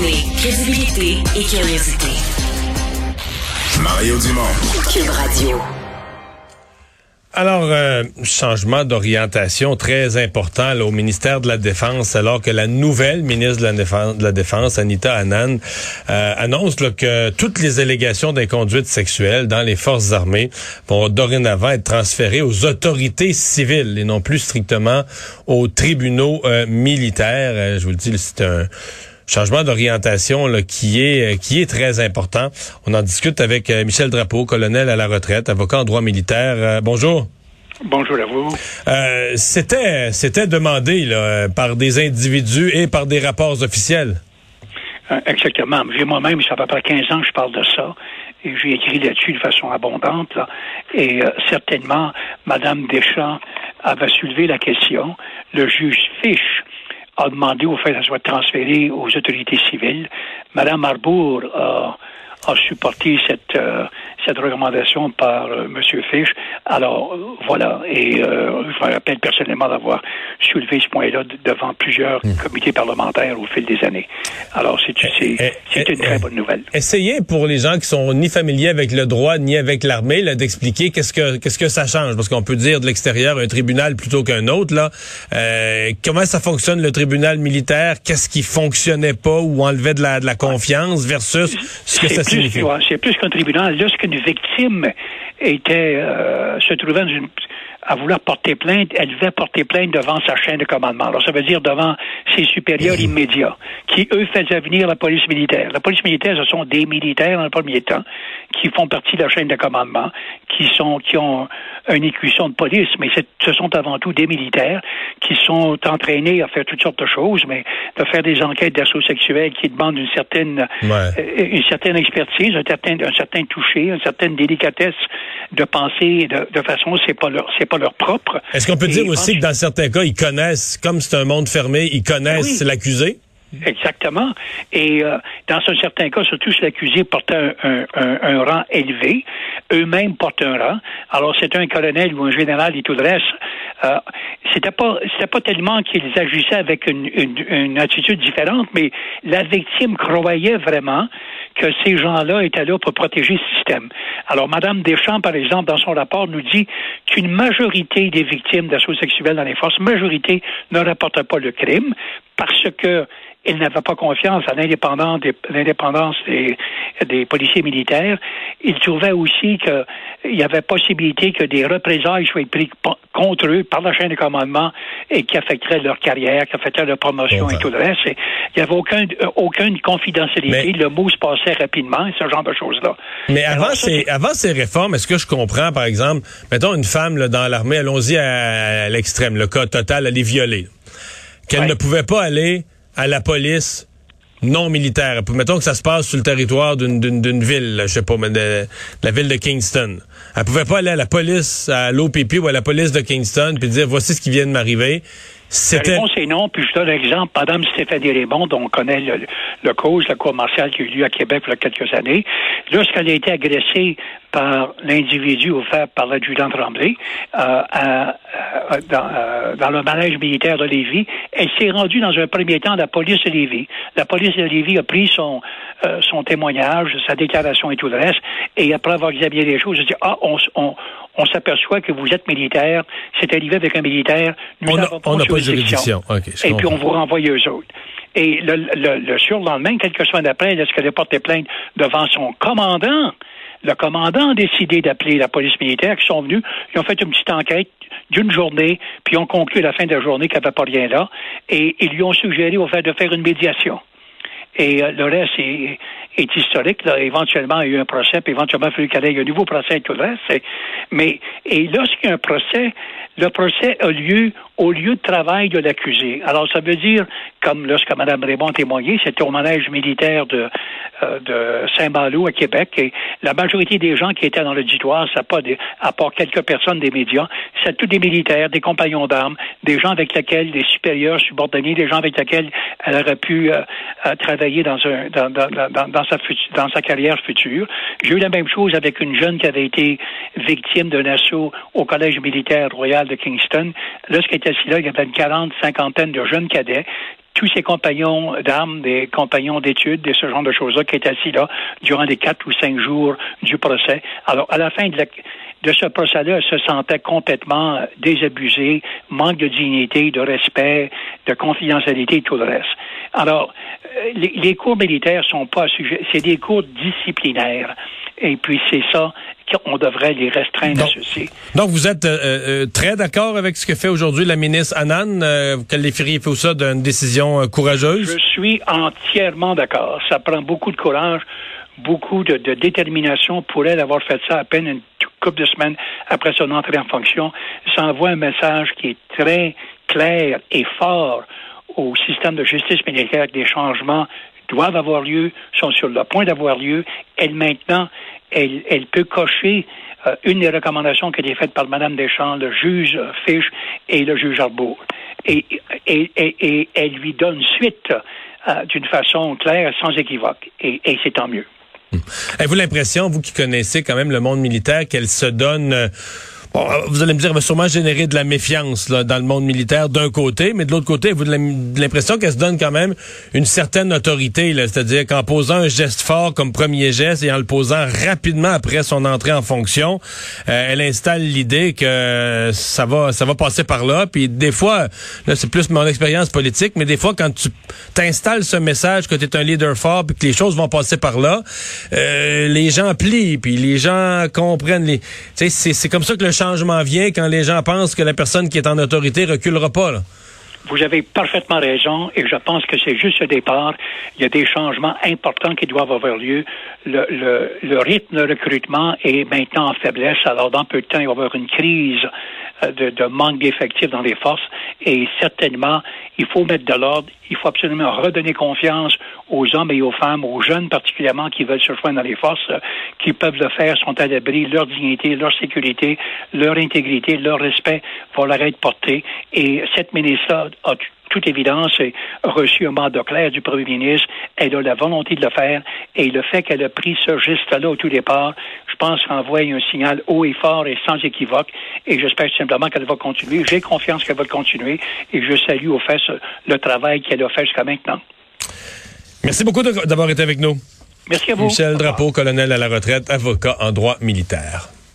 Combiner crédibilité et curiosité. Mario Dumont. Cube Radio. Alors, euh, changement d'orientation très important là, au ministère de la Défense, alors que la nouvelle ministre de la Défense, de la Défense Anita Anand, euh, annonce là, que toutes les allégations d'inconduite sexuelle dans les forces armées vont dorénavant être transférées aux autorités civiles et non plus strictement aux tribunaux euh, militaires. Euh, je vous le dis, c'est un changement d'orientation qui est qui est très important. On en discute avec euh, Michel Drapeau, colonel à la retraite, avocat en droit militaire. Euh, bonjour. Bonjour à vous. Euh, c'était c'était demandé là, par des individus et par des rapports officiels. Euh, exactement. J'ai moi-même, ça fait à peu près 15 ans que je parle de ça. Et j'ai écrit là-dessus de façon abondante. Là. Et euh, certainement, Madame Deschamps avait soulevé la question. Le juge Fish a demandé au fait que ça soit transféré aux autorités civiles. Madame Arbour a, a supporté cette, euh, cette recommandation par euh, M. Fish. Alors, voilà. Et euh, je me rappelle personnellement d'avoir soulevé ce point-là de- devant plusieurs comités parlementaires au fil des années. Alors, c'est Eh, c'est eh, une très eh, bonne nouvelle. Essayez pour les gens qui sont ni familiers avec le droit ni avec l'armée d'expliquer qu'est-ce que qu'est-ce que ça change parce qu'on peut dire de l'extérieur un tribunal plutôt qu'un autre là. Euh, comment ça fonctionne le tribunal militaire? Qu'est-ce qui fonctionnait pas ou enlevait de la de la confiance versus ce que ça plus- signifie? ouais, C'est plus qu'un tribunal. Victime était euh, se trouvait dans une à vouloir porter plainte, elle devait porter plainte devant sa chaîne de commandement. Alors, ça veut dire devant ses supérieurs immédiats, qui, eux, faisaient venir la police militaire. La police militaire, ce sont des militaires, dans le premier temps, qui font partie de la chaîne de commandement, qui sont, qui ont une écution de police, mais ce sont avant tout des militaires qui sont entraînés à faire toutes sortes de choses, mais de faire des enquêtes d'assaut sexuel qui demandent une certaine, Ouais. euh, une certaine expertise, un certain, un certain toucher, une certaine délicatesse de penser de, de façon, c'est pas leur, c'est pas leur propre. Est-ce qu'on peut Et dire aussi que dans certains cas, ils connaissent, comme c'est un monde fermé, ils connaissent oui. l'accusé? Exactement. Et euh, dans un certain cas, surtout si l'accusé portait un, un, un, un rang élevé, eux-mêmes portent un rang. Alors c'est un colonel ou un général et tout le reste. Euh, c'était pas c'était pas tellement qu'ils agissaient avec une, une, une attitude différente, mais la victime croyait vraiment que ces gens-là étaient là pour protéger le système. Alors, Madame Deschamps, par exemple, dans son rapport, nous dit qu'une majorité des victimes d'assaut sexuel dans les forces, majorité ne rapportent pas le crime parce que ils n'avaient pas confiance à l'indépendance des, l'indépendance des, des policiers militaires. Ils trouvaient aussi qu'il y avait possibilité que des représailles soient prises contre eux par la chaîne de commandement et qui affecteraient leur carrière, qui affecteraient leur promotion Bon, et tout le reste. Et il n'y avait aucun, aucune confidentialité. Mais- Le mot se passait rapidement et ce genre de choses-là. Mais Alors, avant, ça, ces, avant ces réformes, est-ce que je comprends, par exemple, mettons une femme là, dans l'armée, allons-y à, à l'extrême, le cas total, elle est violée, qu'elle Ouais. ne pouvait pas aller à la police non militaire. Mettons que ça se passe sur le territoire d'une, ville, je sais pas, mais de, la ville de Kingston. Elle pouvait pas aller à la police, à l'OPP ou à la police de Kingston, puis dire voici ce qui vient de m'arriver. La réponse est non, puis je donne l'exemple. Madame Stéphanie Raymond, dont on connaît le, cause, la cour martiale qui a eu lieu à Québec il y a quelques années, lorsqu'elle a été agressée par l'individu offert par l'adjudant Tremblay euh, euh, dans le manège militaire de Lévis, elle s'est rendue dans un premier temps à la police de Lévis. La police de Lévis a pris son, euh, son témoignage, sa déclaration et tout le reste, et après avoir examiné les choses, a dit, ah, on, on s'aperçoit que vous êtes militaire, c'est arrivé avec un militaire, nous On a- n'avons pas de juridiction. Et puis on vous renvoie eux autres. Et le, le, le surlendemain, quelques semaines après, lorsqu'elle a porté plainte devant son commandant, le commandant a décidé d'appeler la police militaire qui sont venus, ils ont fait une petite enquête d'une journée, puis ils ont conclu à la fin de la journée qu'il n'y avait pas rien là, et ils lui ont suggéré au fait de faire une médiation. Et euh, le reste est, est historique. Là. Éventuellement, il y a eu un procès, puis éventuellement, il a qu'il y ait un nouveau procès et tout le reste. Mais et lorsqu'il y a un procès, le procès a lieu au lieu de travail de l'accusé. Alors, ça veut dire, comme lorsque Mme Raymond a témoigné, c'était au manège militaire de, euh, Saint-Malo à Québec, et la majorité des gens qui étaient dans l'auditoire, ça pas des, à part quelques personnes des médias, c'est tous des militaires, des compagnons d'armes, des gens avec lesquels, des supérieurs subordonnés, des gens avec lesquels elle aurait pu euh, euh, travailler dans, un, dans, sa, dans sa carrière future. J'ai eu la même chose avec une jeune qui avait été victime d'un assaut au Collège militaire royal de Kingston. Lorsqu'elle là, il y avait une quarante, cinquantaine de jeunes cadets tous ses compagnons d'armes, des compagnons d'études, de ce genre de choses-là, qui étaient assis là durant les quatre ou cinq jours du procès. Alors, à la fin de, ce procès-là, se sentait complètement désabusée, manque de dignité, de respect, de confidentialité et tout le reste. Alors, euh, les, cours militaires sont pas sujet, c'est des cours disciplinaires. Et puis, c'est ça qu'on devrait les restreindre donc, à ceci. Donc, vous êtes euh, euh, très d'accord avec ce que fait aujourd'hui la ministre Annan? Euh, vous qualifieriez tout ça d'une décision euh, courageuse? Je suis entièrement d'accord. Ça prend beaucoup de courage, beaucoup de, de, détermination pour elle d'avoir fait ça à peine une couple de semaines après son entrée en fonction. Ça envoie un message qui est très clair et fort au système de justice militaire des changements doivent avoir lieu, sont sur le point d'avoir lieu. Elle, maintenant, elle, elle peut cocher euh, une des recommandations qui a été faite par Mme Deschamps, le juge Fish et le juge Arbour. Et, et, et, elle lui donne suite euh, d'une façon claire, sans équivoque. Et, c'est tant mieux. Avez-vous l'impression, vous qui connaissez quand même le monde militaire, qu'elle se donne... Euh Bon, vous allez me dire, elle va sûrement générer de la méfiance là, dans le monde militaire d'un côté, mais de l'autre côté, vous avez l'impression qu'elle se donne quand même une certaine autorité, c'est-à-dire qu'en posant un geste fort comme premier geste et en le posant rapidement après son entrée en fonction, euh, elle installe l'idée que ça va, ça va passer par là. Puis des fois, là c'est plus mon expérience politique, mais des fois quand tu t'installes ce message que tu es un leader fort puis que les choses vont passer par là, euh, les gens plient puis les gens comprennent. Les, c'est comme ça que le changement vient quand les gens pensent que la personne qui est en autorité reculera pas. Vous avez parfaitement raison et je pense que c'est juste le départ. Il y a des changements importants qui doivent avoir lieu. Le, rythme de recrutement est maintenant en faiblesse. Alors, dans peu de temps, il va y avoir une crise de, de manque d'effectifs dans les forces et certainement, il faut mettre de l'ordre. Il faut absolument redonner confiance aux hommes et aux femmes, aux jeunes particulièrement qui veulent se joindre dans les forces, qui peuvent le faire, sont à l'abri, leur dignité, leur sécurité, leur intégrité, leur respect vont leur être portés. Et cette ministre-là a toute évidence, reçu un mandat clair du premier ministre. Elle a la volonté de le faire. Et le fait qu'elle a pris ce geste-là au tout départ, je pense envoie un signal haut et fort et sans équivoque. Et j'espère simplement qu'elle va continuer. J'ai confiance qu'elle va continuer. Et je salue au fait le travail qu'elle a fait jusqu'à maintenant. Merci beaucoup d'avoir été avec nous. Merci à vous. Michel Drapeau, colonel à la retraite, avocat en droit militaire.